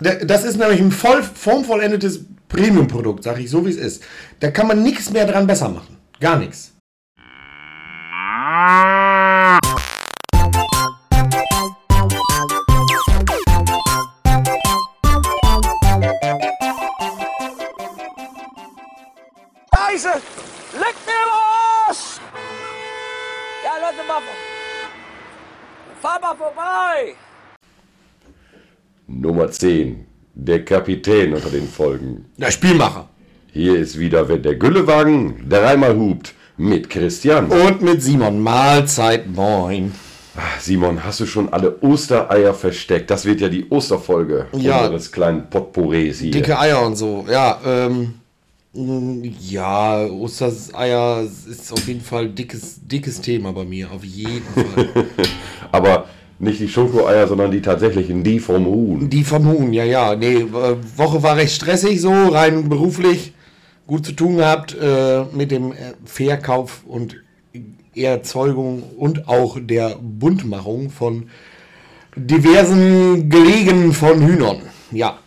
Das ist nämlich ein voll formvollendetes Premium-Produkt, sag ich so wie es ist. Da kann man nichts mehr dran besser machen. Gar nichts. Scheiße! Leck mir Arsch! Ja, Leute, mal. Fahr mal vorbei! Nummer 10. Der Kapitän unter den Folgen. Der Spielmacher. Hier ist wieder, wenn der Güllewagen dreimal hupt. Mit Christian. Und mit Simon. Mahlzeit, moin. Simon, hast du schon alle Ostereier versteckt? Das wird ja die Osterfolge Ja. unseres kleinen Potpourris hier. Dicke Eier und so. Ja, ähm. mh, Ja, Ostereier ist auf jeden Fall dickes, dickes Thema bei mir. Auf jeden Fall. Aber nicht die Schokoeier, sondern die tatsächlichen, die vom Huhn. Die vom Huhn, ja, ja. Nee, Woche war recht stressig so, rein beruflich. Gut zu tun gehabt äh, mit dem äh, Verkauf und Erzeugung und auch der Buntmachung von diversen Gelegen von Hühnern. Ja.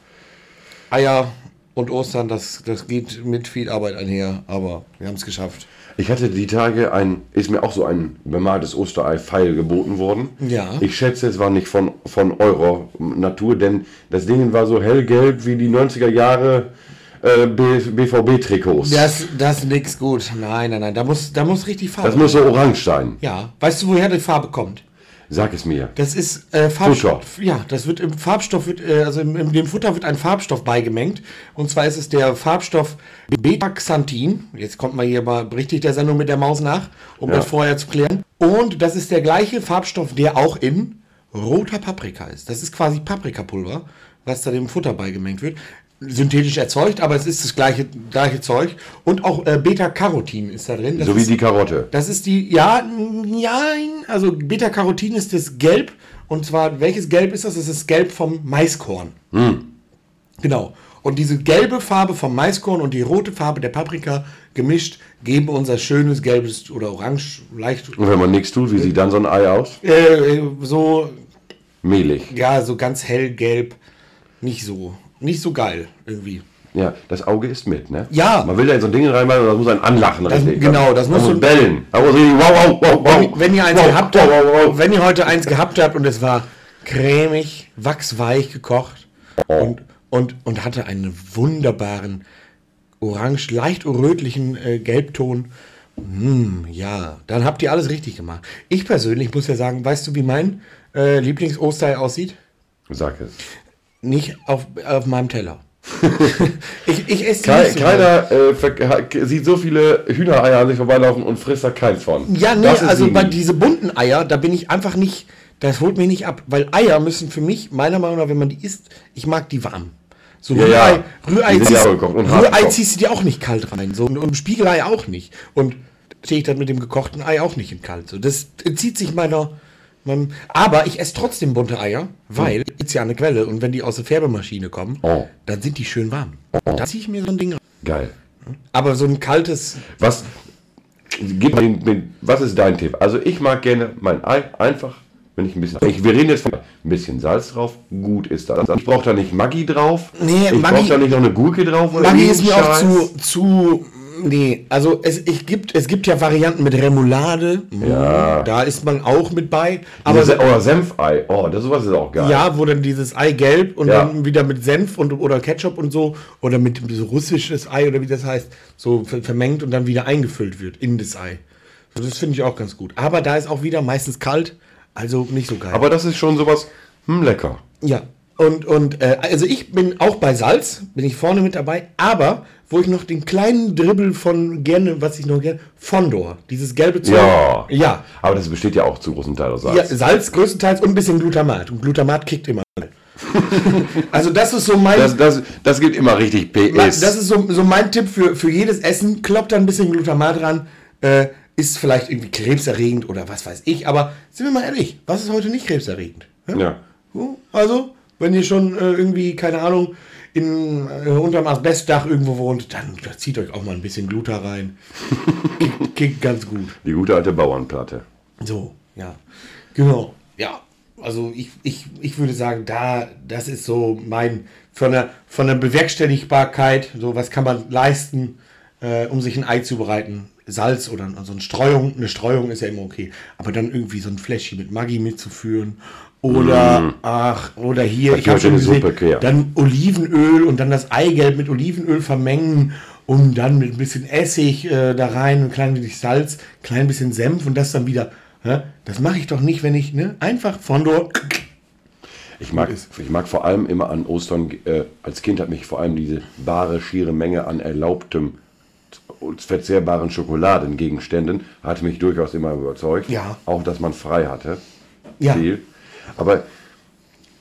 Eier und Ostern, das, das geht mit viel Arbeit einher, aber wir haben es geschafft. Ich hatte die Tage ein, ist mir auch so ein bemaltes Osterei-Pfeil geboten worden. Ja. Ich schätze, es war nicht von, von eurer Natur, denn das Ding war so hellgelb wie die 90er Jahre äh, BVB-Trikots. Das, Das, das ist nix gut. Nein, nein, nein. Da muss, da muss richtig Farbe. muss so orange sein. ja. Weißt du, woher die Farbe kommt? Sag es mir. Das ist äh, Farbstoff. Ja, das wird im Farbstoff wird, äh, also im, im dem Futter wird ein Farbstoff beigemengt. Und zwar ist es der Farbstoff Beta-Xanthin. Jetzt kommt mal hier mal richtig der Sendung mit der Maus nach, um Ja. das vorher zu klären. Und das ist der gleiche Farbstoff, der auch in roter Paprika ist. Das ist quasi Paprikapulver, was da dem Futter beigemengt wird. Synthetisch erzeugt, aber es ist das gleiche, gleiche Zeug. Und auch äh, Beta-Carotin ist da drin. Das So wie ist, die Karotte. das ist die, ja, ja, also Beta-Carotin ist das Gelb. Und zwar, welches Gelb ist das? Das ist das Gelb vom Maiskorn. Genau. Und diese gelbe Farbe vom Maiskorn und die rote Farbe der Paprika gemischt geben unser schönes gelbes oder orange, leicht, Und wenn man nichts tut, wie sieht dann so ein Ei aus? äh, so, Mehlig. ja, so ganz hellgelb. Nicht so, nicht so geil irgendwie. Ja, das Auge ist mit, ne? Ja. Man will da in so ein Ding reinmachen und das muss ein anlachen, Das- richtig. genau, das muss muss so- bellen. Da muss richtig, wow, wow, wow, wow. Wenn ihr eins wow, gehabt wow, habt, wow, wenn ihr heute eins gehabt habt und es war cremig, wachsweich gekocht und, und, und hatte einen wunderbaren orange, leicht rötlichen äh, Gelbton. Mm, ja, dann habt ihr alles richtig gemacht. Ich persönlich muss ja sagen, weißt du, wie mein äh, Lieblings-Osterei aussieht? Sag es. Nicht auf, auf meinem Teller. ich, ich esse die Ke nicht so keiner äh, sieht so viele Hühnereier an sich vorbeilaufen und frisst da keins von. Ja, nee, also bei diese bunten Eier, da bin ich einfach nicht, das holt mich nicht ab, weil Eier müssen für mich, meiner Meinung nach, wenn man die isst, ich mag die warm. So Ja, Rührei, ja. Rührei, ziehst, Rührei ziehst du dir auch nicht kalt rein. So, und, und Spiegelei auch nicht. Und stehe ich dann mit dem gekochten Ei auch nicht in kalt. So, das entzieht sich meiner. Aber ich esse trotzdem bunte Eier, weil ist ja eine Quelle und wenn die aus der Färbemaschine kommen, Oh. dann sind die schön warm. Da ziehe ich mir so ein Ding rein. Geil. Aber so ein kaltes, Was, gib mir den, was ist dein Tipp? Also ich mag gerne mein Ei einfach, wenn ich ein bisschen... Ich, wir reden jetzt von ein bisschen Salz drauf, gut ist das. Ich brauche da nicht Maggi drauf. Nee, ich Maggi- brauche da nicht noch eine Gurke drauf. Maggi ist mir auch zu, zu. Nee, also es, ich gibt, es gibt ja Varianten mit Remoulade. Ja. Da ist man auch mit bei. Aber Aber Se oder Senfei. Oh, das sowas ist auch geil. ja, wo dann dieses Ei gelb und Ja. dann wieder mit Senf und, oder Ketchup und so. Oder mit so russisches Ei oder wie das heißt. So ver- vermengt und dann wieder eingefüllt wird in das Ei. So, das finde ich auch ganz gut. Aber da ist auch wieder meistens kalt. Also nicht so geil. Aber das ist schon sowas, hm, lecker. Ja, und, und äh, also ich bin auch bei Salz, bin ich vorne mit dabei, aber wo ich noch den kleinen Dribbel von gerne, was ich noch gerne, Fondor, dieses gelbe Zeug. Ja. Ja, Aber das besteht ja auch zu großen Teil aus Salz. ja, Salz größtenteils und ein bisschen Glutamat. Und Glutamat kickt immer. also das ist so mein, Das, das, das gibt immer richtig PS. das ist so, so mein Tipp für, für jedes Essen. Kloppt da ein bisschen Glutamat ran. Äh, ist vielleicht irgendwie krebserregend oder was weiß ich. Aber sind wir mal ehrlich, was ist heute nicht krebserregend? Ja? ja. So, Also, wenn ihr schon äh, irgendwie, keine Ahnung, in, äh, unterm Asbestdach irgendwo wohnt, dann zieht euch auch mal ein bisschen Gluta rein. Kickt, kickt ganz gut. Die gute alte Bauernplatte. So, ja. Genau. Ja. also ich, ich, ich würde sagen, da, das ist so mein, von der, von der Bewerkstelligbarkeit, so was kann man leisten, äh, um sich ein Ei zu bereiten. Salz oder so eine Streuung, eine Streuung ist ja immer okay. Aber dann irgendwie so ein Fläschchen mit Maggi mitzuführen. Oder, ach, oder hier, Das ich habe schon eine gesehen, Suppe, dann Olivenöl und dann das Eigelb mit Olivenöl vermengen und dann mit ein bisschen Essig äh, da rein, ein klein bisschen Salz, klein bisschen Senf und das dann wieder. Hä? Das mache ich doch nicht, wenn ich, ne? Einfach von dort. Ich mag, ich mag vor allem immer an Ostern, äh, als Kind hat mich vor allem diese bare, schiere Menge an erlaubtem, verzehrbaren Schokoladengegenständen, hat mich durchaus immer überzeugt. Ja. Auch, dass man frei hatte. Ja. Viel. Aber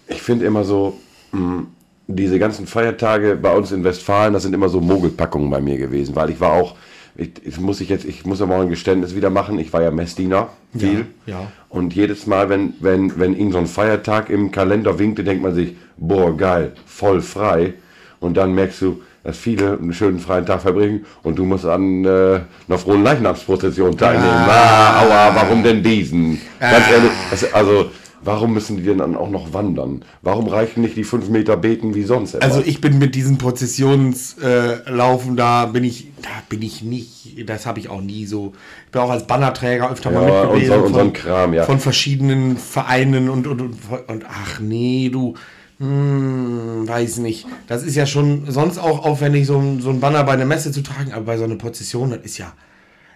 ich finde immer so, mh, diese ganzen Feiertage bei uns in Westfalen, das sind immer so Mogelpackungen bei mir gewesen, weil ich war auch, ich, ich muss ich jetzt, ich muss aber auch ein Geständnis wieder machen, ich war ja Messdiener, viel. ja. Und jedes Mal, wenn, wenn, wenn irgend so ein Feiertag im Kalender winkte, denkt man sich, boah, geil, voll frei. Und dann merkst du, dass viele einen schönen freien Tag verbringen und du musst an äh, einer frohen Leichnamsprozession teilnehmen. Ah, aua, warum denn diesen? Ganz ehrlich, das, also, warum müssen die denn dann auch noch wandern? Warum reichen nicht die fünf Meter beten wie sonst immer? Also ich bin mit diesen Prozessionslaufen äh, da bin ich, da bin ich nicht, das habe ich auch nie so. Ich bin auch als Bannerträger öfter mal Ja, mit und gewesen. so- und so von, Kram, ja. Von verschiedenen Vereinen und, und, und, und ach nee, du, hm, weiß nicht. Das ist ja schon sonst auch aufwendig, so, ein- so ein Banner bei einer Messe zu tragen, aber bei so einer Prozession, das ist ja,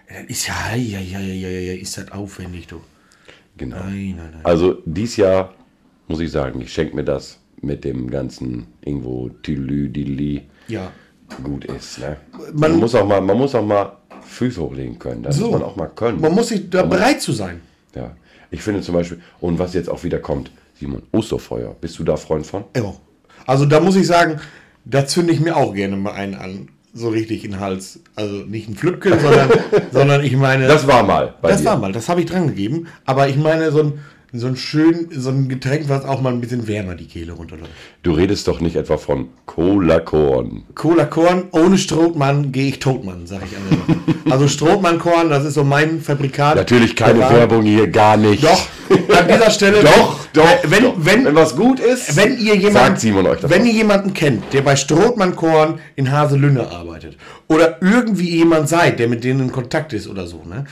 das ist ja, ja, ja, ja, ja, ja, ist das aufwendig, du. Genau. Nein, nein, nein. Also dies Jahr muss ich sagen, ich schenke mir das mit dem ganzen irgendwo Tilü, Dili Ja. gut ist. Ne? Man- Man, muss auch mal, man muss auch mal Füße hochlegen können. Das So. muss man auch mal können. Man muss sich da bereit zu sein. ja. Ich finde zum Beispiel, und was jetzt auch wieder kommt, Simon, Osterfeuer, bist du da Freund von? Ja. Also da muss ich sagen, da zünde ich mir auch gerne mal einen an. So richtig in den Hals. Also nicht ein Flüppchen, sondern, sondern ich meine. Das war mal das dir. war mal, das habe ich dran gegeben. Aber ich meine, so ein, so ein schön, so ein Getränk, was auch mal ein bisschen wärmer die Kehle runterläuft. Du redest doch nicht etwa von Cola Korn. Cola Korn, ohne Strohmann gehe ich Totmann, sage ich Sache. Also Strohmann Korn, das ist so mein Fabrikat. Natürlich keine Der war- Werbung hier, gar nicht. Doch, an dieser Stelle. Doch, doch. Wenn, doch. wenn, wenn was gut ist, Wenn ihr jemanden, sagt Simon euch das. wenn ihr jemanden kennt, der bei Strothmann Korn in Haselünne arbeitet oder irgendwie jemand seid, der mit denen in Kontakt ist oder so, ne?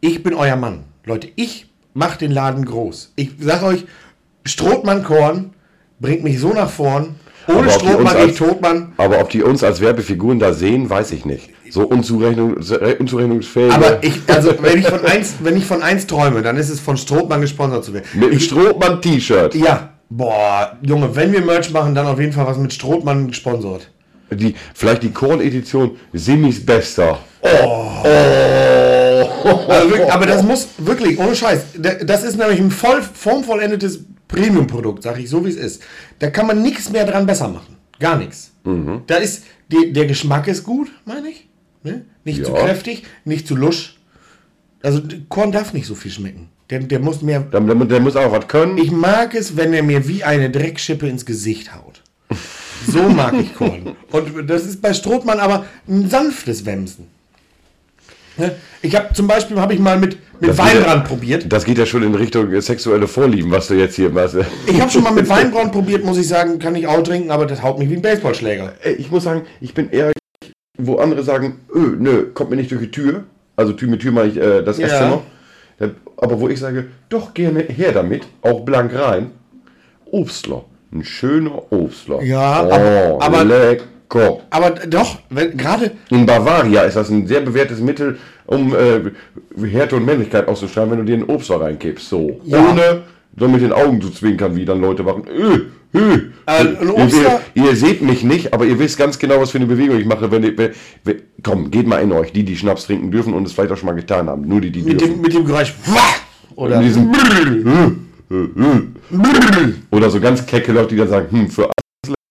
Ich bin euer Mann. Leute, ich mache den Laden groß. Ich sag euch, Strothmann Korn bringt mich so nach vorn. Ohne Strothmann als- ich Totmann. Aber ob die uns als Werbefiguren da sehen, weiß ich nicht. So unzurechnung, unzurechnungsfähig. Aber ich, also wenn ich von eins, wenn ich von eins träume, dann ist es von Strothmann gesponsert zu werden. mit einem Strohmann-T-Shirt. Ja, boah, Junge, wenn wir Merch machen, dann auf jeden Fall was mit Strothmann gesponsert. Die, vielleicht die Korn-Edition Simis Bester. Also wirklich, aber das muss wirklich, ohne Scheiß, da- das ist nämlich ein voll, formvollendetes Premium-Produkt, sag ich so wie es ist. Da kann man nichts mehr dran besser machen. Gar nichts. Da ist, die, der Geschmack ist gut, meine ich. Ne? Nicht zu Ja. kräftig, nicht zu lusch. Also Korn darf nicht so viel schmecken. Der, der muss mehr. Der, der, der muss auch was können. Ich mag es, wenn er mir wie eine Dreckschippe ins Gesicht haut. So mag ich Korn. Und das ist bei Strothmann aber ein sanftes Wemsen. Ne? Ich habe zum Beispiel habe ich mal mit, mit Das Weinbrand ja- probiert. Das geht ja schon in Richtung sexuelle Vorlieben, was du jetzt hier machst. Ich habe schon mal mit Weinbrand probiert, muss ich sagen, kann ich auch trinken, aber das haut mich wie ein Baseballschläger. Ich muss sagen, ich bin eher, wo andere sagen, öh, nö, kommt mir nicht durch die Tür. Also Tür mit Tür meine ich äh, das Ja. Esszimmer. Aber wo ich sage, doch gerne her damit, auch blank rein. Obstler. Ein schöner Obstler. Ja, oh, aber- aber- lecker. Aber doch, wenn- gerade In Bavaria ist das ein sehr bewährtes Mittel, um äh, Härte und Männlichkeit auszustrahlen, wenn du dir einen Obstler reinkippst. So. Ja. Ohne so mit den Augen zu zwinkern, wie dann Leute machen. Öh, öh. Äh, ihr, Obstler- ihr, ihr seht mich nicht, aber ihr wisst ganz genau, was für eine Bewegung ich mache. Wenn, wenn, wenn, komm, geht mal in euch, die, die Schnaps trinken dürfen und es vielleicht auch schon mal getan haben. Nur die, die mit dürfen. dem, mit dem Geräusch. Wah! Oder In diesem Oder so ganz kecke Leute, die dann sagen, hm, für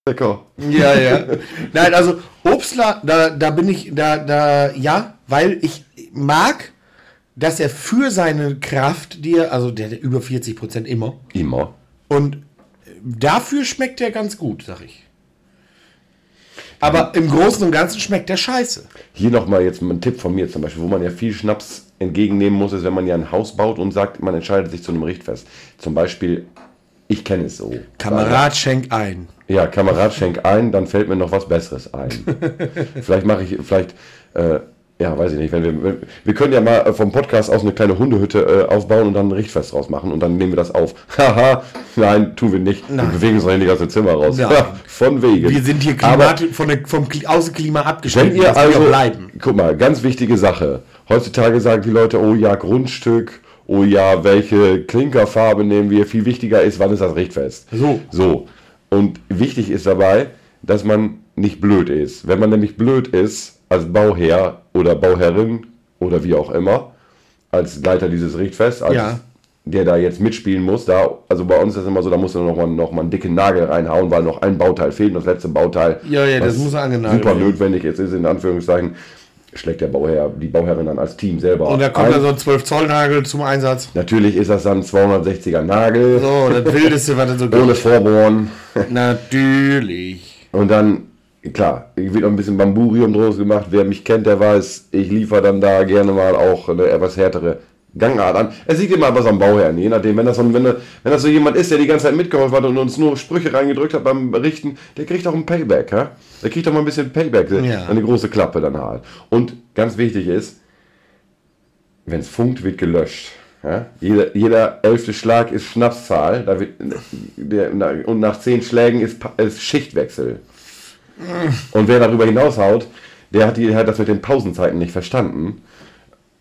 lecker. Ja, ja. Nein, also Obstler, da, da bin ich, da, da, ja, weil ich mag, dass er für seine Kraft dir, also der, der über 40 Prozent immer, Immer. und dafür schmeckt der ganz gut, sag ich. Aber im Großen und Ganzen schmeckt der scheiße. Hier nochmal jetzt ein Tipp von mir zum Beispiel, wo man ja viel Schnaps entgegennehmen muss, ist, wenn man ja ein Haus baut und sagt, man entscheidet sich zu einem Richtfest. Zum Beispiel Ich kenne es so. Kamerad schenk ein. Ja, Kamerad schenk ein, dann fällt mir noch was Besseres ein. vielleicht mache ich, vielleicht, äh, ja, weiß ich nicht, wenn wir, wenn, wir können ja mal äh, vom Podcast aus eine kleine Hundehütte äh, aufbauen und dann ein Richtfest draus machen und dann nehmen wir das auf. Haha, nein, tun wir nicht. Nein. Wir bewegen uns doch in die ganze Zimmer raus. Nein. Von wegen. Wir sind hier Aber Klimat von der, vom Kli- Außenklima abgeschnitten. wenn ihr also, bleiben. guck mal, ganz wichtige Sache. Heutzutage sagen die Leute, oh ja, Grundstück, oh ja, welche Klinkerfarbe nehmen wir. Viel wichtiger ist, wann ist das Richtfest. So. So. Und wichtig ist dabei, dass man nicht blöd ist. Wenn man nämlich blöd ist, als Bauherr oder Bauherrin oder wie auch immer, als Leiter dieses Richtfests, als Ja. der da jetzt mitspielen muss, da, also bei uns ist das immer so, da muss man noch mal, noch mal einen dicken Nagel reinhauen, weil noch ein Bauteil fehlt, und das letzte Bauteil, Ja, ja, das muss angenagelt super notwendig jetzt ist, in Anführungszeichen, schlägt der Bauherr, die Bauherrin dann als Team selber Und da kommt ein. dann so ein 12 Zoll Nagel zum Einsatz. Natürlich ist das dann ein 260er Nagel, So, das Wildeste, was es so ohne gibt. Vorbohren. Natürlich. Und dann, klar, wird noch ein bisschen Bamburium draus gemacht. Wer mich kennt, der weiß, ich liefere dann da gerne mal auch eine etwas härtere Gangart an. Es liegt immer was am Bauherrn, je nachdem. Wenn das, so, wenn, wenn das so jemand ist, der die ganze Zeit mitgeholfen hat und uns nur Sprüche reingedrückt hat beim Berichten, der kriegt auch ein Payback. Ja? Der kriegt auch mal ein bisschen Payback, Ja. eine große Klappe dann halt. Und ganz wichtig ist, wenn es funkt, wird gelöscht. Ja? Jeder, jeder elfte Schlag ist Schnapszahl da wird, der, und nach zehn Schlägen ist, ist Schichtwechsel. Und wer darüber hinaushaut, der hat, die, der hat das mit den Pausenzeiten nicht verstanden.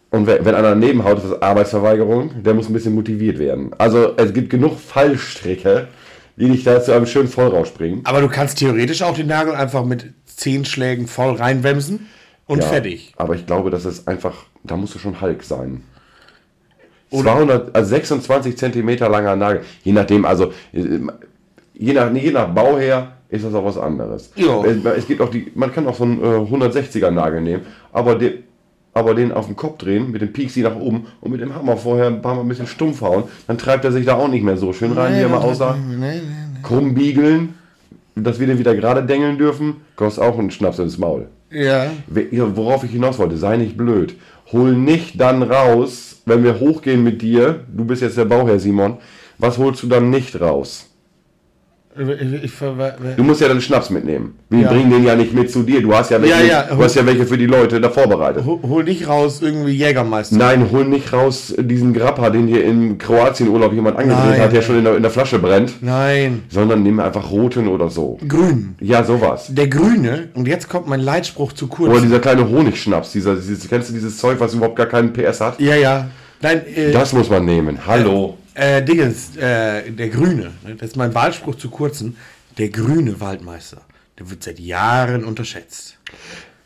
Und wenn einer daneben haut, ist das Arbeitsverweigerung. Der muss ein bisschen motiviert werden. Also es gibt genug Fallstricke, die dich da zu einem schönen Vollrausch bringen. Aber du kannst theoretisch auch den Nagel einfach mit 10 Schlägen voll reinwemsen und Ja, fertig. Aber ich glaube, das ist einfach, da musst du schon Hulk sein. 200, also 26 Zentimeter langer Nagel. Je nachdem, also äh, je nach, je nach Bauherr ist das auch was anderes. Ja. Es, es gibt auch die, man kann auch so einen äh, 160er Nagel nehmen, aber den, aber den auf den Kopf drehen, mit dem Piexi nach oben und mit dem Hammer vorher ein paar Mal ein bisschen stumpf hauen, dann treibt er sich da auch nicht mehr so schön rein, wie er mal aussah. Krumm biegeln, dass wir den wieder gerade dengeln dürfen, kostet auch einen Schnaps ins Maul. Ja, Worauf ich hinaus wollte, sei nicht blöd. Hol nicht dann raus, wenn wir hochgehen mit dir, du bist jetzt der Bauherr Simon, was holst du dann nicht raus? Ich, Du musst ja dann Schnaps mitnehmen. Wir Ja. bringen den ja nicht mit zu dir. Du hast ja welche, Ja, ja. Du hast ja welche für die Leute da vorbereitet. hol, hol nicht raus irgendwie Jägermeister. Nein, hol nicht raus diesen Grappa, den hier im Kroatien-Urlaub jemand angedreht Nein. hat, der schon in der, in der Flasche brennt. Nein. Sondern nimm einfach roten oder so. Grün. Ja, sowas. Der Grüne, und jetzt kommt mein Leitspruch zu kurz. Oder dieser kleine Honigschnaps, dieser, dieses, kennst du dieses Zeug, was überhaupt gar keinen PS hat? ja, ja. Nein, äh, Das muss man nehmen. Hallo. äh, Dingens, äh, der Grüne, ne, das ist mein Wahlspruch zu kurzen, der grüne Waldmeister, der wird seit Jahren unterschätzt.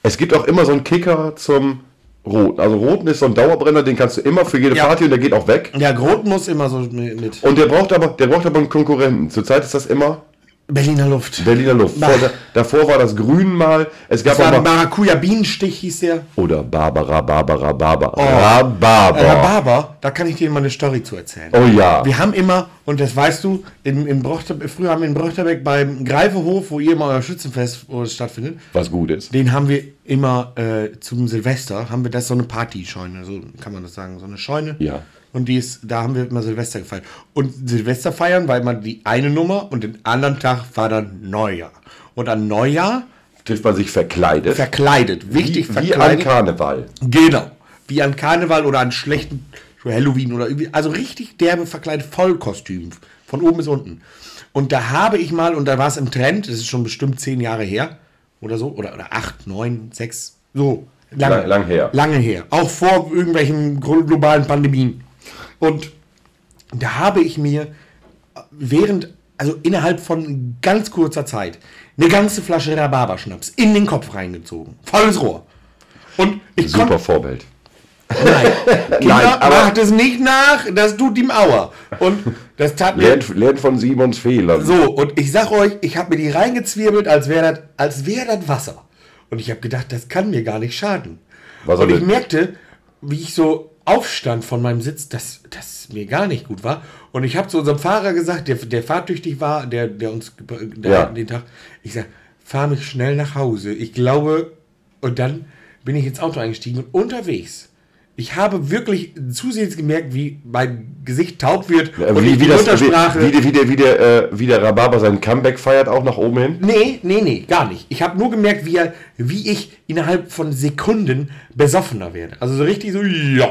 Es gibt auch immer so einen Kicker zum Roten. Also Roten ist so ein Dauerbrenner, den kannst du immer für jede Ja. Party und der geht auch weg. Ja, Grot muss immer so mit, mit Und der braucht aber, der braucht aber einen Konkurrenten. Zurzeit ist das immer Berliner Luft. Berliner Luft. Bah. Vor, da, davor war das Grün mal. Es gab Das war aber ein Maracuja-Bienenstich, hieß der. oder Barbara, Barbara, Barbara. Oh. Rhabarber. Rhabarber, da kann ich dir mal eine Story zu erzählen. Oh ja. Wir haben immer, und das weißt du, in, in früher haben wir in Brochterbeck beim Greifehof, wo ihr mal euer Schützenfest stattfindet, Was gut ist. den haben wir immer äh, zum Silvester, haben wir das so eine Partyscheune, so kann man das sagen, so eine Scheune. Ja. Und die ist, da haben wir immer Silvester gefeiert. Und Silvester feiern war immer die eine Nummer und den anderen Tag war dann Neujahr. Und an Neujahr Trifft man sich verkleidet. verkleidet, wichtig wie, wie an verkleidet. Karneval. Genau. Wie an Karneval oder an schlechten Halloween oder irgendwie. Also richtig derbe verkleidet Vollkostüm. Von oben bis unten. Und da habe ich mal, und da war es im Trend, das ist schon bestimmt zehn Jahre her oder so, oder, oder acht, neun, sechs, so. Lange, Lang- lang her. Lange her. Auch vor irgendwelchen globalen Pandemien. Und da habe ich mir während, also innerhalb von ganz kurzer Zeit, eine ganze Flasche Rhabarberschnaps in den Kopf reingezogen. Volles Rohr. Und ich Super. Vorbild. Nein, Kinder, Nein, aber- macht es nicht nach, das tut ihm Aua. Und das tat mir. Lernt, von Simons Fehlern. So, und ich sag euch, ich habe mir die reingezwirbelt, als wäre das als wär Wasser. Und ich habe gedacht, das kann mir gar nicht schaden. Was soll und ich merkte, wie ich so aufstand von meinem Sitz, dass das mir gar nicht gut war. Und ich habe zu unserem Fahrer gesagt, der, der fahrtüchtig war, der, der uns der, Ja. den Tag, ich sag, fahr mich schnell nach Hause. Ich glaube, und dann bin ich ins Auto eingestiegen und unterwegs. Ich habe wirklich zusehends gemerkt, wie mein Gesicht taub wird Äh, und wie, wie, die das, wie, wie, wie, der, wie, der, äh, wie der Rhabarber sein Comeback feiert, auch nach oben hin. Nee, nee, nee, gar nicht. Ich habe nur gemerkt, wie, er, wie ich innerhalb von Sekunden besoffener werde. Also so richtig so. ja,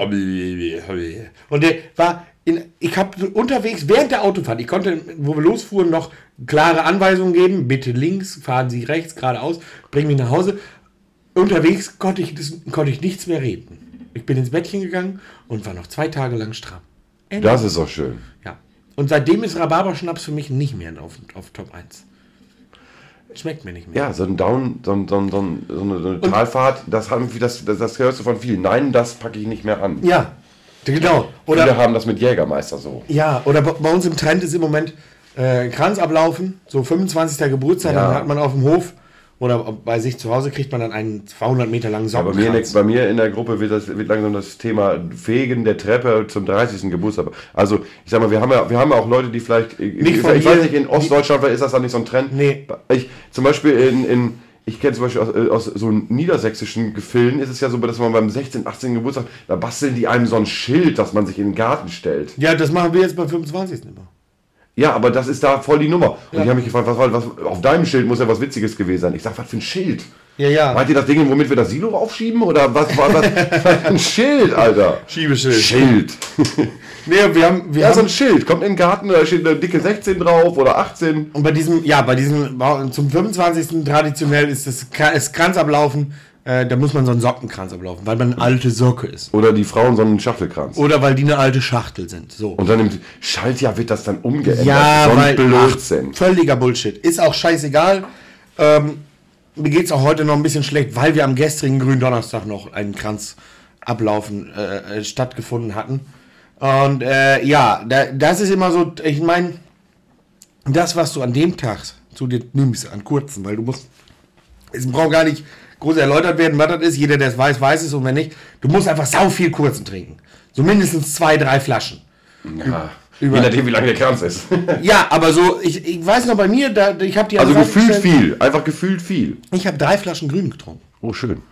Und der war. In, ich habe unterwegs während der Autofahrt, ich konnte, wo wir losfuhren, noch klare Anweisungen geben. Bitte links, fahren Sie rechts, geradeaus, bringen mich nach Hause. Unterwegs konnte ich, das, konnte ich nichts mehr reden. Ich bin ins Bettchen gegangen und war noch zwei Tage lang stramm. Ende. Das ist doch schön. Ja. Und seitdem ist Rhabarberschnaps für mich nicht mehr auf, auf Top 1. Schmeckt mir nicht mehr. Ja, so ein Down, so, ein, so, ein, so, ein, so eine, so eine Talfahrt, das, haben, das, das, das hörst du von vielen. Nein, das packe ich nicht mehr an. Ja, genau. Viele Oder, haben das mit Jägermeister so. ja, oder bei bei uns im Trend ist im Moment äh, Kranz ablaufen, so 25. Geburtstag, Ja. dann hat man auf dem Hof oder bei sich zu Hause kriegt man dann einen 200 Meter langen Ja, bei, mir in der, Sockenkranz. bei mir in der Gruppe wird, das, wird langsam das Thema Fegen der Treppe zum 30. Geburtstag. Also, ich sag mal, wir haben ja, wir haben ja auch Leute, die vielleicht. Nicht ich, ich weiß nicht, in Ostdeutschland ist das dann nicht so ein Trend. Nee. Ich, zum Beispiel in. in ich kenne zum Beispiel aus, äh, aus so niedersächsischen Gefilden ist es ja so, dass man beim 16., 18. Geburtstag, da basteln die einem so ein Schild, das man sich in den Garten stellt. Ja, das machen wir jetzt beim 25. immer. Ja, aber das ist da voll die Nummer. Und Ja. ich habe mich gefragt, was, war- was, auf deinem Schild muss ja was Witziges gewesen sein. Ich sag, was für ein Schild? Ja, ja. Meint ihr das Ding, womit wir das Silo aufschieben? Oder was war das? was ein Schild, Alter. Schiebeschild. Schild. Nee, wir haben, wir Ja, haben so ein Schild. Kommt in den Garten, da steht eine dicke 16 drauf oder 18. Und bei diesem, ja, bei diesem, zum 25. traditionell ist das ist Kranzablaufen, äh, da muss man so einen Sockenkranz ablaufen, weil man eine alte Socke ist. Oder die Frauen so einen Schachtelkranz. Oder weil die eine alte Schachtel sind. So. Und dann im Schaltjahr wird das dann umgeändert. ja, so weil. Blödsinn. Ach, völliger Bullshit. Ist auch scheißegal. Ähm, mir geht es auch heute noch ein bisschen schlecht, weil wir am gestrigen Gründonnerstag noch einen Kranzablaufen äh, äh, stattgefunden hatten. Und äh, ja, da, das ist immer so, ich meine, das, was du an dem Tag zu dir nimmst, an kurzen, weil du musst, es braucht gar nicht groß erläutert werden, was das ist. Jeder, der es weiß, weiß es und wenn nicht, du musst einfach sau viel kurzen trinken. So mindestens zwei, drei Flaschen. Ja. Über- Je nachdem, wie lange der Kranz ist. Ja, aber so, ich, ich weiß noch bei mir, da, ich habe die Also gefühlt viel. Einfach gefühlt viel. Ich habe drei Flaschen Grün getrunken. Oh, schön.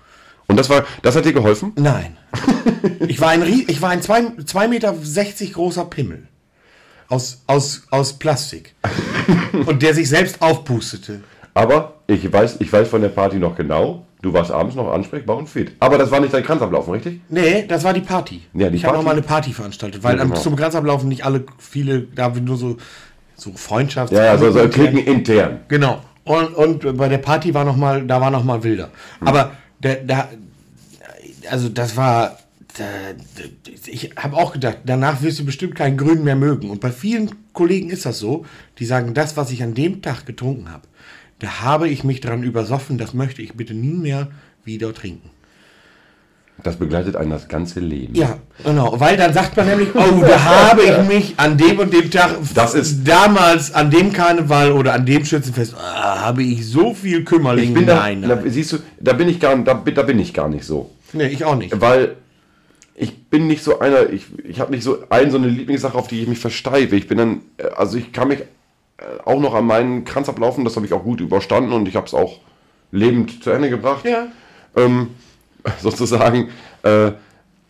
Und das war, das hat dir geholfen? Nein. ich war ein, ich war ein 2,60 Meter großer Pimmel. Aus, aus, aus Plastik. Und der sich selbst aufpustete. Aber ich weiß, ich weiß von der Party noch genau. Du warst abends noch ansprechbar und fit. Aber das war nicht dein Kranzablaufen, richtig? Nee, das war die Party. Ja, die ich habe Party. nochmal eine Party veranstaltet, weil Ja, am genau. zum Kranzablaufen nicht alle, viele, da haben wir nur so, so Freundschafts... Ja, ja, so, trinken intern. Genau. Und, und bei der Party war noch mal, da war noch mal wilder. Aber da, da, also das war, da, ich habe auch gedacht, danach wirst du bestimmt keinen Grün mehr mögen. Und bei vielen Kollegen ist das so, die sagen, das, was ich an dem Tag getrunken habe, da habe ich mich dran übersoffen, das möchte ich bitte nie mehr wieder trinken. Das begleitet einen das ganze Leben. Ja, genau. Weil dann sagt man nämlich, oh, da habe ich mich an dem und dem Tag, Das ist- damals an dem Karneval oder an dem Schützenfest, ah, habe ich so viel Kümmerling. Ich bin da, nein, da, nein. siehst du, da bin ich gar, da, da bin ich gar nicht so. Nee, ich auch nicht. Weil ich bin nicht so einer, ich, ich habe nicht so ein, so eine Lieblingssache, auf die ich mich versteife. Ich bin dann, äh, also ich kann mich auch noch an meinen Kranz ablaufen, das habe ich auch gut überstanden und ich habe es auch lebend zu Ende gebracht. Ja. Ähm, sozusagen. Äh,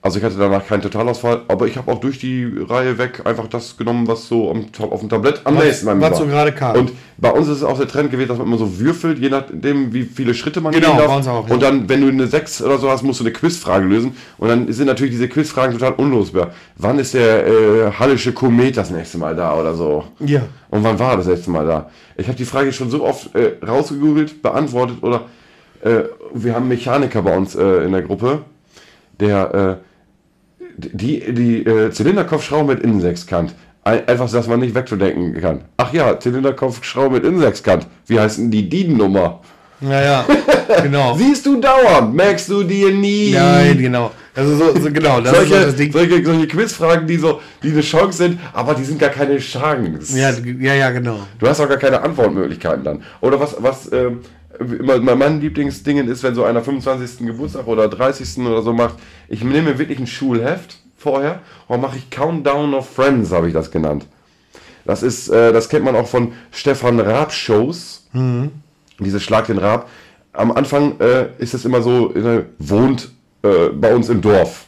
also ich hatte danach keinen Totalausfall, aber ich habe auch durch die Reihe weg einfach das genommen, was so am, auf dem Tablett am Was- nächsten bei mir was war. so gerade kam. Und bei uns ist es auch der Trend gewesen, dass man immer so würfelt, je nachdem, wie viele Schritte man Genau, gehen darf. bei uns auch, ja. Und dann, wenn du eine 6 oder so hast, musst du eine Quizfrage lösen. Und dann sind natürlich diese Quizfragen total unlosbar. Wann ist der äh, Hallische Komet das nächste Mal da oder so? Ja. Und wann war das letzte Mal da? Ich habe die Frage schon so oft äh, rausgegoogelt, beantwortet oder äh, wir haben einen Mechaniker bei uns äh, in der Gruppe, der äh, die, die äh, Zylinderkopfschraube mit Innensechskant. Ein, einfach, dass man nicht wegzudenken kann. Ach ja, Zylinderkopfschraube mit Innensechskant. Wie heißt denn die DIN-Nummer? Ja, ja. genau. Siehst du dauernd, merkst du dir nie. Nein, genau. Also so, so genau, das ist so Solche, das Ding. solche, solche Quizfragen, die so, die eine Chance sind, aber die sind gar keine Chance. Ja, ja, ja, genau. Du hast auch gar keine Antwortmöglichkeiten dann. Oder was, was ähm, immer mein- Lieblingsding ist, wenn so einer 25. Geburtstag oder 30. oder so macht, ich nehme mir wirklich ein Schulheft vorher und mache ich Countdown of Friends, habe ich das genannt. Das ist, äh, das kennt man auch von Stefan Raab Shows. Diese Schlag den Raab. Am Anfang äh, ist es immer so, äh, wohnt äh, bei uns im Dorf.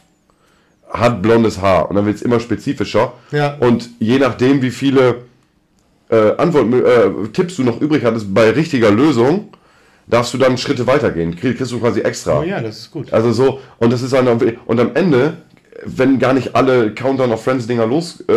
hat blondes Haar und dann wird es immer spezifischer. Ja. Und je nachdem, wie viele äh, Antworten, äh, Tipps du noch übrig hattest bei richtiger Lösung, darfst du dann Schritte weitergehen. Krieg, kriegst du quasi extra. Oh ja, das ist gut. Also so, und das ist dann, und am Ende, wenn gar nicht alle Countdown of Friends Dinger los, äh,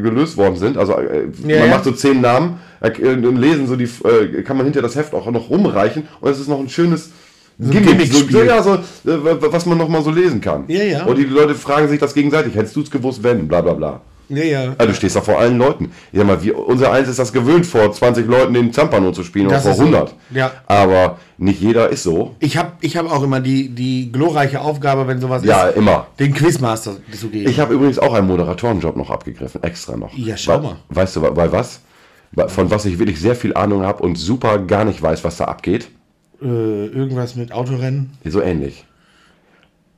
gelöst worden sind, also äh, Ja, man ja. macht so zehn Namen, äh, lesen so die, äh, kann man hinter das Heft auch noch rumreichen und es ist noch ein schönes Gimmick, so, ja, so, äh, was man noch mal so lesen kann. Ja, ja. Und die Leute fragen sich das gegenseitig, hättest du es gewusst, wenn, bla bla bla. Ja, ja. Ja, du stehst da vor allen Leuten. Ich sag mal, wir, unser Eins ist das gewöhnt, vor 20 Leuten den Zampano zu spielen Das oder vor ist so. 100. Ja. Aber nicht jeder ist so. Ich habe ich hab auch immer die, die glorreiche Aufgabe, wenn sowas Ja, ist, immer. den Quizmaster zu geben. Ich habe übrigens auch einen Moderatorenjob noch abgegriffen, extra noch. Ja, schau mal. Weißt du, weil weil was? Von was ich wirklich sehr viel Ahnung habe und super gar nicht weiß, was da abgeht. äh, irgendwas mit Autorennen. So ähnlich.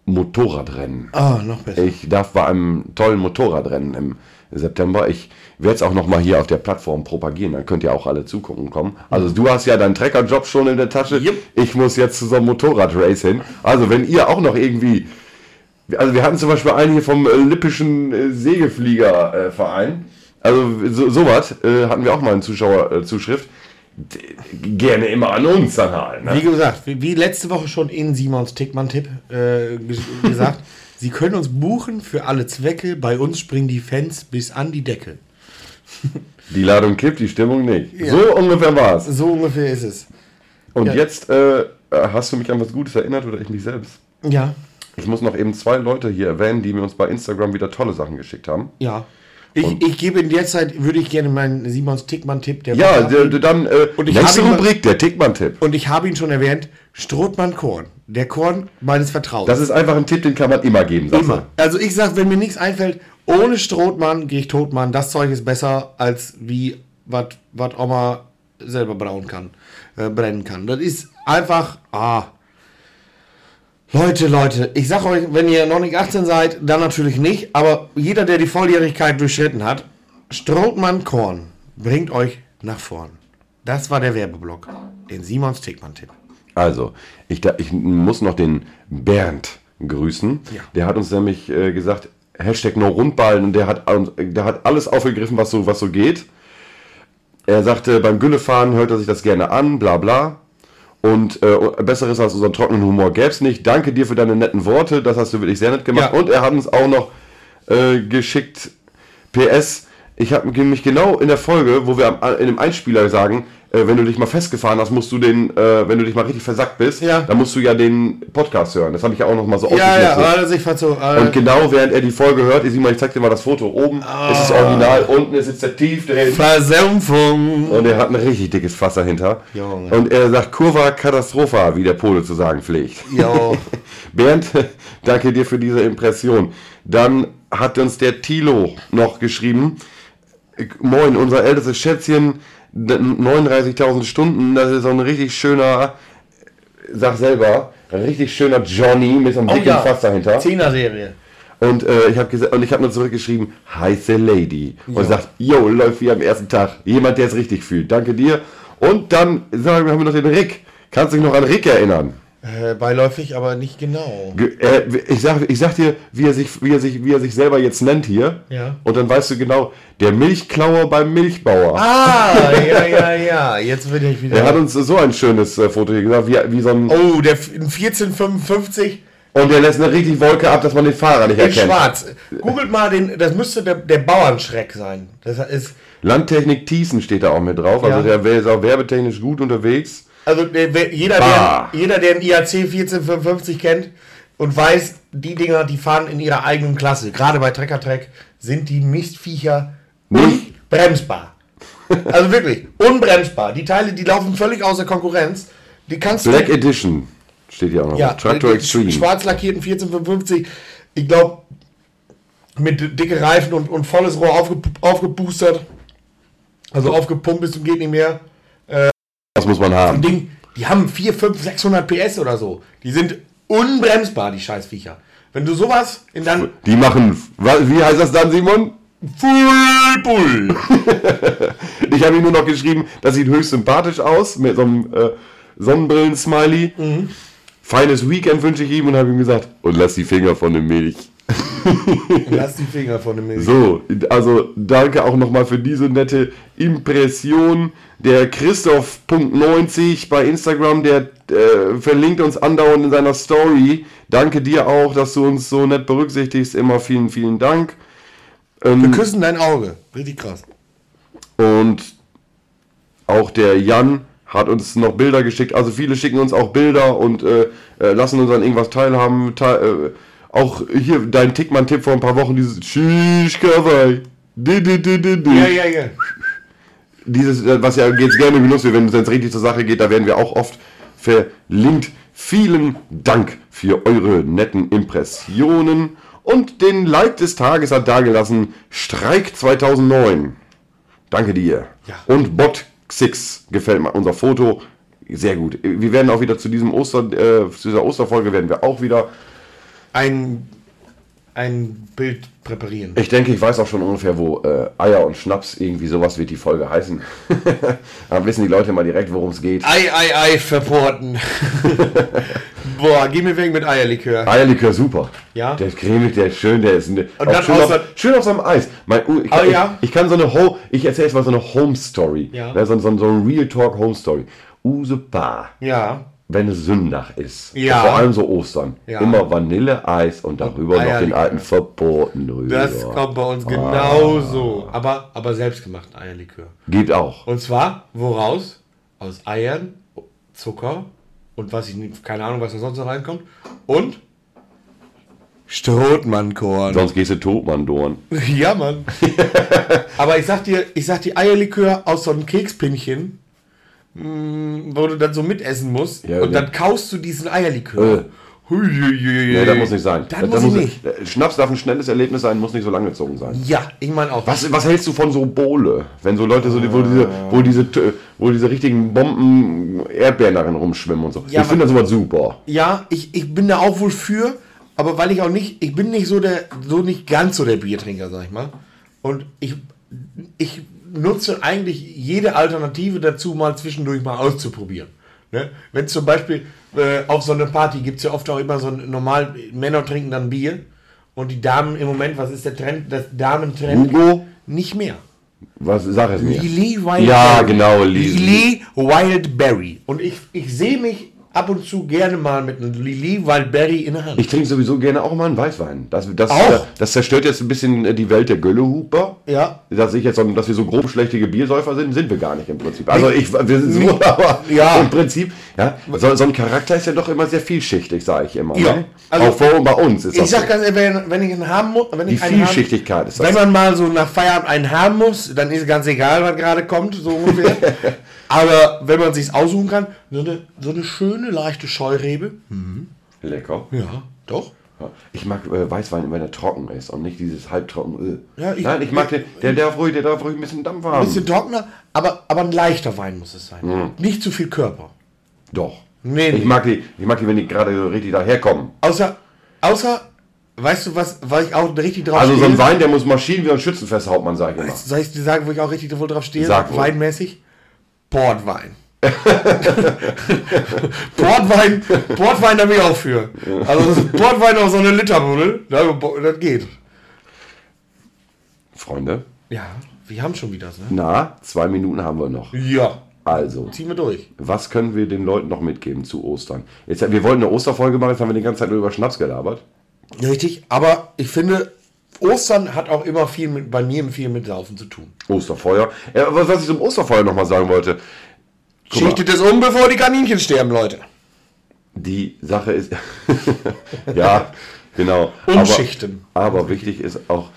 Motorradrennen. Ah, noch besser. Ich darf bei einem tollen Motorradrennen im September. Ich werde es auch noch mal hier auf der Plattform propagieren. Dann könnt ihr auch alle zugucken kommen. Also du hast ja deinen Treckerjob schon in der Tasche. Jupp. Ich muss jetzt zu so einem Motorradrace hin. Also wenn ihr auch noch irgendwie... Also wir hatten zum Beispiel einen hier vom äh, Lippischen äh, Segelfliegerverein. Verein. also so, sowas äh, hatten wir auch mal in Zuschauerzuschrift. Äh, Gerne immer an uns dann halt. Ne? Wie gesagt, wie, letzte Woche schon in Simons Tickmann-Tipp äh, ges- gesagt, Sie können uns buchen für alle Zwecke. Bei uns springen die Fans bis an die Decke. Die Ladung kippt, die Stimmung nicht. So ungefähr war es. So ungefähr ist es. Und Ja. jetzt äh, hast du mich an was Gutes erinnert oder ich mich selbst? Ja, Ich muss noch eben zwei Leute hier erwähnen, die mir uns bei Instagram wieder tolle Sachen geschickt haben. ja. Ich, ich gebe in der Zeit, würde ich gerne meinen Simons Tickmann-Tipp der Ja, der, der, dann äh, Und ich nächste habe ihn mal- Rubrik, der Tickmann-Tipp. Und ich habe ihn schon erwähnt, Strothmann Korn. Der Korn meines Vertrauens. Das ist einfach ein Tipp, den kann man immer geben. du. Immer. Also ich sag, wenn mir nichts einfällt, ohne Strohmann gehe ich Totmann. Das Zeug ist besser als wie was Oma selber brauen kann, äh, brennen kann. Das ist einfach, ah. Leute, Leute, ich sag euch, wenn ihr noch nicht 18 seid, dann natürlich nicht, aber jeder, der die Volljährigkeit durchschritten hat, Strohmann Korn bringt euch nach vorn. Das war der Werbeblock, den Simons Tickmann-Tipp. Also, ich, ich muss noch den Bernd grüßen. Ja. Der hat uns nämlich äh, gesagt, Hashtag no Rundballen und der hat, und der hat alles aufgegriffen, was so, was so geht. Er sagte, beim Güllefahren hört er sich das gerne an, bla bla. Und äh, Besseres als unseren trockenen Humor gäbe es nicht. Danke dir für deine netten Worte, das hast du wirklich sehr nett gemacht. Ja. Und er hat uns auch noch äh, geschickt, PS, ich habe mich genau in der Folge, wo wir am, in dem Einspieler sagen, äh, wenn du dich mal festgefahren hast, musst du den, äh, wenn du dich mal richtig versackt bist, Ja. dann musst du ja den Podcast hören. Das habe ich ja auch noch mal so Ja, ja, also ich. Äh, Und genau während er die Folge hört, ich, mal, ich zeig dir mal das Foto. Oben ist das Original, unten ist jetzt der Tief drin. Versumpfung. Und er hat ein richtig dickes Fass dahinter. Junge. Und er sagt Kurva Katastropha, wie der Pole zu sagen pflegt. Jo. Bernd, danke dir für diese Impression. Dann hat uns der Tilo noch geschrieben. Moin, unser ältestes Schätzchen, 39.000 Stunden, das ist so ein richtig schöner, sag selber, ein richtig schöner Johnny mit so einem dicken Fass dahinter. Zehner-Serie. Und äh, ich habe und ich habe nur zurückgeschrieben, heiße Lady. Und sagt, yo, läuft wie am ersten Tag. Jemand, der es richtig fühlt. Danke dir. Und dann sagen wir, haben wir noch den Rick. Kannst du dich noch an Rick erinnern? Äh, beiläufig, aber nicht genau. Ge äh, ich, sag, ich sag dir, wie er, sich, wie, er sich, wie er sich selber jetzt nennt hier. Ja. Und dann weißt du genau, der Milchklauer beim Milchbauer. Ah, ja, ja, ja. Jetzt bin ich wieder. Er hat uns so ein schönes äh, Foto hier gesagt, wie, wie so ein. oh, der F- in 1455 Und der lässt eine richtig Wolke ab, dass man den Fahrer nicht in erkennt. schwarz. Googelt mal den, das müsste der, der Bauernschreck sein. Das ist, Landtechnik Thiessen steht da auch mit drauf. Also Ja. der ist auch werbetechnisch gut unterwegs. Also jeder, der, jeder, der einen IAC 1455 kennt und weiß, die Dinger, die fahren in ihrer eigenen Klasse. Gerade bei Trecker Trek sind die Mistviecher Nicht? unbremsbar. Also wirklich, unbremsbar. Die Teile, die laufen völlig außer Konkurrenz. Die kannst du Black Edition steht hier auch noch. Ja, Tractor die Extreme. Schwarz lackierten 1455. Ich glaube, mit dicke Reifen und, und volles Rohr aufge, aufgeboostert. Also aufgepumpt bis zum geht nicht mehr. Das muss man haben. Ding, die haben 4, 5, 600 PS oder so. Die sind unbremsbar, die Scheißviecher. Wenn du sowas in dann Die machen, wie heißt das dann, Simon? Full Bull. Ich habe ihm nur noch geschrieben, das sieht höchst sympathisch aus, mit so einem äh, Sonnenbrillen-Smiley. Mhm. Feines Weekend wünsche ich ihm und habe ihm gesagt, und lass die Finger von der Milch. Lass die Finger von dem Milch. So, also danke auch nochmal für diese nette Impression. Der Christoph.90 bei Instagram, der äh, verlinkt uns andauernd in seiner Story. Danke dir auch, dass du uns so nett berücksichtigst. Immer vielen, vielen Dank. Wir küssen dein Auge. Richtig krass. Und auch der Jan hat uns noch Bilder geschickt. Also viele schicken uns auch Bilder und äh, äh, lassen uns an irgendwas teilhaben. Teil, äh, auch hier dein Tickmann-Tipp vor ein paar Wochen, dieses Shish Kawaii. Di, di, di, di, di. Ja, ja, ja. Dieses, äh, was ja jetzt gerne benutzt wird, wenn es jetzt richtig zur Sache geht, da werden wir auch oft verlinkt. Vielen Dank für eure netten Impressionen. Und den Like des Tages hat dagelassen Streik 2009. Danke dir. Ja. Und Bot Xix gefällt mir unser Foto. Sehr gut. Wir werden auch wieder zu diesem Oster, äh, zu dieser Osterfolge werden wir auch wieder. Ein, ein Bild präparieren. Ich denke, ich weiß auch schon ungefähr, wo äh, Eier und Schnaps, irgendwie sowas wird die Folge heißen. Dann wissen die Leute mal direkt, worum es geht. Ei, ei, ei, verporten. Boah, geh mir weg mit Eierlikör. Eierlikör super. Ja? Der ist cremig, der ist schön, der ist ne, Und dann schön, außer- auf, schön auf seinem Eis. Mein, uh, ich, Ah, kann, ja? ich, ich kann so eine Ho ich erzähle jetzt mal so eine Home Story. Ja. Ne, so, so, so ein Real Talk Home Story. Use Bar, Ja. wenn es Sündach ist. Ja. Vor allem so Ostern. Ja. Immer Vanilleeis und darüber noch den Eierlikör. alten Verboten drüber. Das kommt bei uns genauso. Aber, aber selbstgemachten Eierlikör. Gibt auch. Und zwar, woraus? Aus Eiern, Zucker und was ich nicht, keine Ahnung, was da sonst noch reinkommt. Und Strohmannkorn. Sonst gehst du tot, Mann, Dorn. Ja, Mann. Aber ich sag dir, ich sag dir Eierlikör aus so einem Kekspinchen, mh, wo du dann so mitessen musst. Ja, und ja. dann kaust du diesen Eierlikör. Äh. Huiuiui. Nee, das muss nicht sein. Das Das muss ich nicht. Schnaps darf ein schnelles Erlebnis sein, muss nicht so langgezogen sein. Ja, ich meine auch. Was, was hältst du von so Bohle? Wenn so Leute so, wo diese, wo diese, wo diese richtigen Bomben Erdbeeren darin rumschwimmen und so. Ja, ich finde das sowas super. Ja, ich, ich bin da auch wohl für, aber weil ich auch nicht, ich bin nicht so der, so nicht ganz so der Biertrinker, sag ich mal. Und ich, ich nutze eigentlich jede Alternative dazu, mal zwischendurch mal auszuprobieren. Ne? Wenn zum Beispiel äh, auf so einer Party gibt es ja oft auch immer so ein normal, Männer trinken dann Bier und die Damen im Moment, was ist der Trend? Das Damentrend Hugo? nicht mehr. Was, sag es mir. Lily Wildberry. Ja, genau, Lily. Lily Wildberry. Und ich, ich sehe mich ab und zu gerne mal mit einem Lily Wildberry in der Hand. Ich trinke sowieso gerne auch mal einen Weißwein. Das, das, Auch? das zerstört jetzt ein bisschen äh, die Welt der Göllehuper. ja. Dass, ich jetzt, dass wir so grob schlechtige Biersäufer sind, sind wir gar nicht im Prinzip. Also ich, wir sind so, aber Ja. im Prinzip, ja, so, so ein Charakter ist ja doch immer sehr vielschichtig, sage ich immer. Ja. Ne? Also, auch vor und bei uns ist Ich das sag so. ganz ehrlich, wenn, ich einen haben muss, wenn Die ich einen haben, Vielschichtigkeit ist das. wenn man mal so nach Feierabend einen haben muss, dann ist ganz egal, was gerade kommt, so ungefähr. Aber wenn man sich aussuchen kann, so eine, so eine schöne, leichte Scheurebe. Lecker. Ja, doch. Ich mag äh, Weißwein, wenn er trocken ist und nicht dieses halbtrocken. Äh. Ja, ich- Nein, ich mag den, der darf ruhig, der darf ruhig ein bisschen Dampf haben. Ein bisschen trockener, aber, aber ein leichter Wein muss es sein. Mhm. Nicht zu viel Körper. Doch. Nee, nee. Ich mag die, ich mag die, wenn die gerade so richtig daherkommen. Außer, außer, weißt du was, weil ich auch richtig drauf Also so ein Wein, der muss Maschinen wie ein Schützenfest Hauptmann, sag ich immer. Soll ich dir sagen, wo ich auch richtig drauf stehe? Sag. Weinmäßig? Portwein. Portwein, Portwein da bin ich auch für. Also Portwein auf so eine Literbuddel, da- das geht. Freunde, Ja, wir haben schon wieder, ne? na, zwei Minuten haben wir noch. Ja, Also, ziehen wir durch. was können wir den Leuten noch mitgeben zu Ostern? Jetzt, wir wollten eine Osterfolge machen, jetzt haben wir die ganze Zeit nur über Schnaps gelabert. Richtig, aber ich finde, Ostern hat auch immer viel mit, bei mir viel mit Saufen zu tun. Osterfeuer. Ja, was ich zum Osterfeuer nochmal sagen wollte. Guck mal. Schichtet es um, bevor die Kaninchen sterben, Leute. Die Sache ist. ja, genau. Umschichten. Aber, aber wichtig ist auch,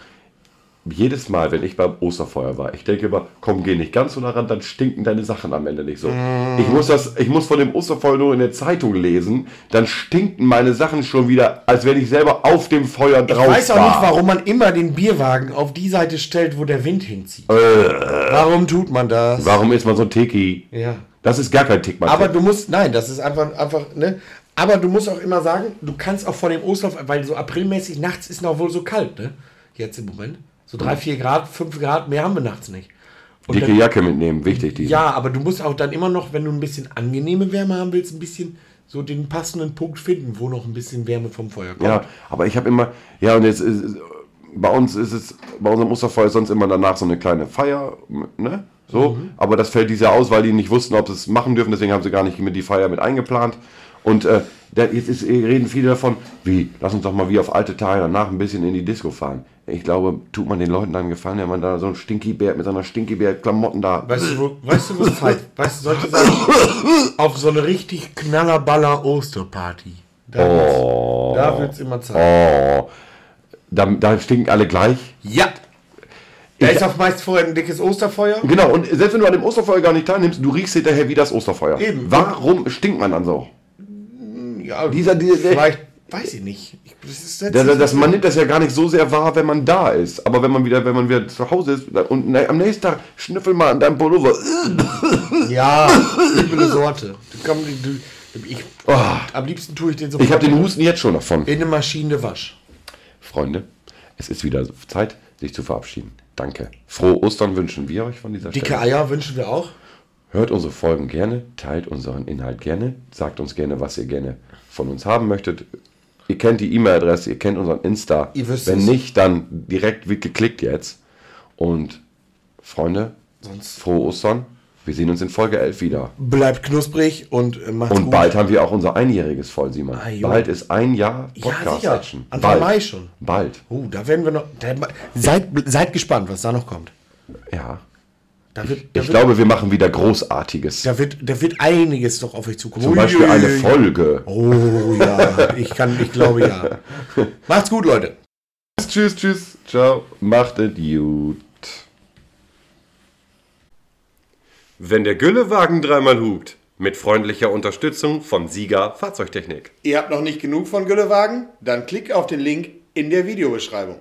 jedes Mal, wenn ich beim Osterfeuer war, ich denke immer, komm, geh nicht ganz so daran, dann stinken deine Sachen am Ende nicht so. Ich, muss das, ich muss von dem Osterfeuer nur in der Zeitung lesen, dann stinken meine Sachen schon wieder, als wenn ich selber auf dem Feuer Ich drauf weiß auch war. nicht, warum man immer den Bierwagen auf die Seite stellt, wo der Wind hinzieht. warum tut man das? Warum ist man so ein Tiki? Ja. Das ist gar kein Tick, Mann. Aber du musst, nein, das ist einfach, einfach, ne? Aber du musst auch immer sagen, du kannst auch vor dem Osterlauf, weil so aprilmäßig nachts ist noch wohl so kalt, ne? Jetzt im Moment. So drei, vier Grad, fünf Grad, mehr haben wir nachts nicht. Und Dicke dann, Jacke mitnehmen, wichtig. Die. ja, aber du musst auch dann immer noch, wenn du ein bisschen angenehme Wärme haben willst, ein bisschen so den passenden Punkt finden, wo noch ein bisschen Wärme vom Feuer kommt. Ja, aber ich habe immer, ja, und jetzt ist, bei uns ist es, bei unserem Osterfeuer ist sonst immer danach so eine kleine Feier, ne? So, aber das fällt dieses Jahr aus, weil die nicht wussten, ob sie es machen dürfen, deswegen haben sie gar nicht mit die Feier mit eingeplant. Und äh, da, jetzt ist, reden viele davon, wie, lass uns doch mal wie auf alte Tage danach ein bisschen in die Disco fahren. Ich glaube, tut man den Leuten dann gefallen, wenn man da so ein Stinky-Bär mit seiner Stinky-Bär-Klamotten da. Weißt du, wo, weißt du, wo Zeit? Weißt du, solche Sachen auf so eine richtig knallerballer Osterparty. Da wird's, da wird's immer Zeit. Oh, da, da stinken alle gleich. Ja. Da ist auch meist vorher ein dickes Osterfeuer. Genau, und selbst wenn du an dem Osterfeuer gar nicht teilnimmst, du riechst hinterher wie das Osterfeuer. Eben. Warum stinkt man dann so? Ja, Dieser- dieser- vielleicht, weiß ich nicht. Ich, das Das, das, man nimmt das ja gar nicht so sehr wahr, wenn man da ist. Aber wenn man wieder, wenn man wieder zu Hause ist und na, am nächsten Tag schnüffel mal an deinem Pullover. ja, üble Sorte. Du komm, du, ich, am liebsten tue ich den so Ich habe den Husten jetzt schon davon. in eine Maschine wasch. Freunde, es ist wieder Zeit, sich zu verabschieden. Danke. Frohe Ostern wünschen wir euch von dieser Dicke Stelle. Eier wünschen wir auch. Hört unsere Folgen gerne, teilt unseren Inhalt gerne, sagt uns gerne, was ihr gerne von uns haben möchtet. Ihr kennt die E-Mail-Adresse, ihr kennt unseren Insta. Ihr wisst Wenn es. nicht, dann direkt geklickt jetzt. Und Freunde, Sonst frohe Ostern. Wir sehen uns in Folge 11 wieder. bleibt knusprig und äh, macht's Und gut. bald haben wir auch unser Einjähriges voll, Simon. Ah, bald ist ein Jahr Ja, Podcast-Action. sicher. Anfang bald. Mai schon. Bald. Oh, da werden wir noch. Da, seid, seid gespannt, was da noch kommt. Ja. Da wird, da Ich wird, glaube, wir machen wieder Großartiges. da wird, da wird einiges noch auf euch zukommen. Zum Beispiel eine Folge. Oh ja, ich kann, ich glaube ja. Macht's gut, Leute. Tschüss, tschüss. Ciao. Macht es gut. Wenn der Güllewagen dreimal hupt. Mit freundlicher Unterstützung von Sieger Fahrzeugtechnik. Ihr habt noch nicht genug von Güllewagen? Dann klickt auf den Link in der Videobeschreibung.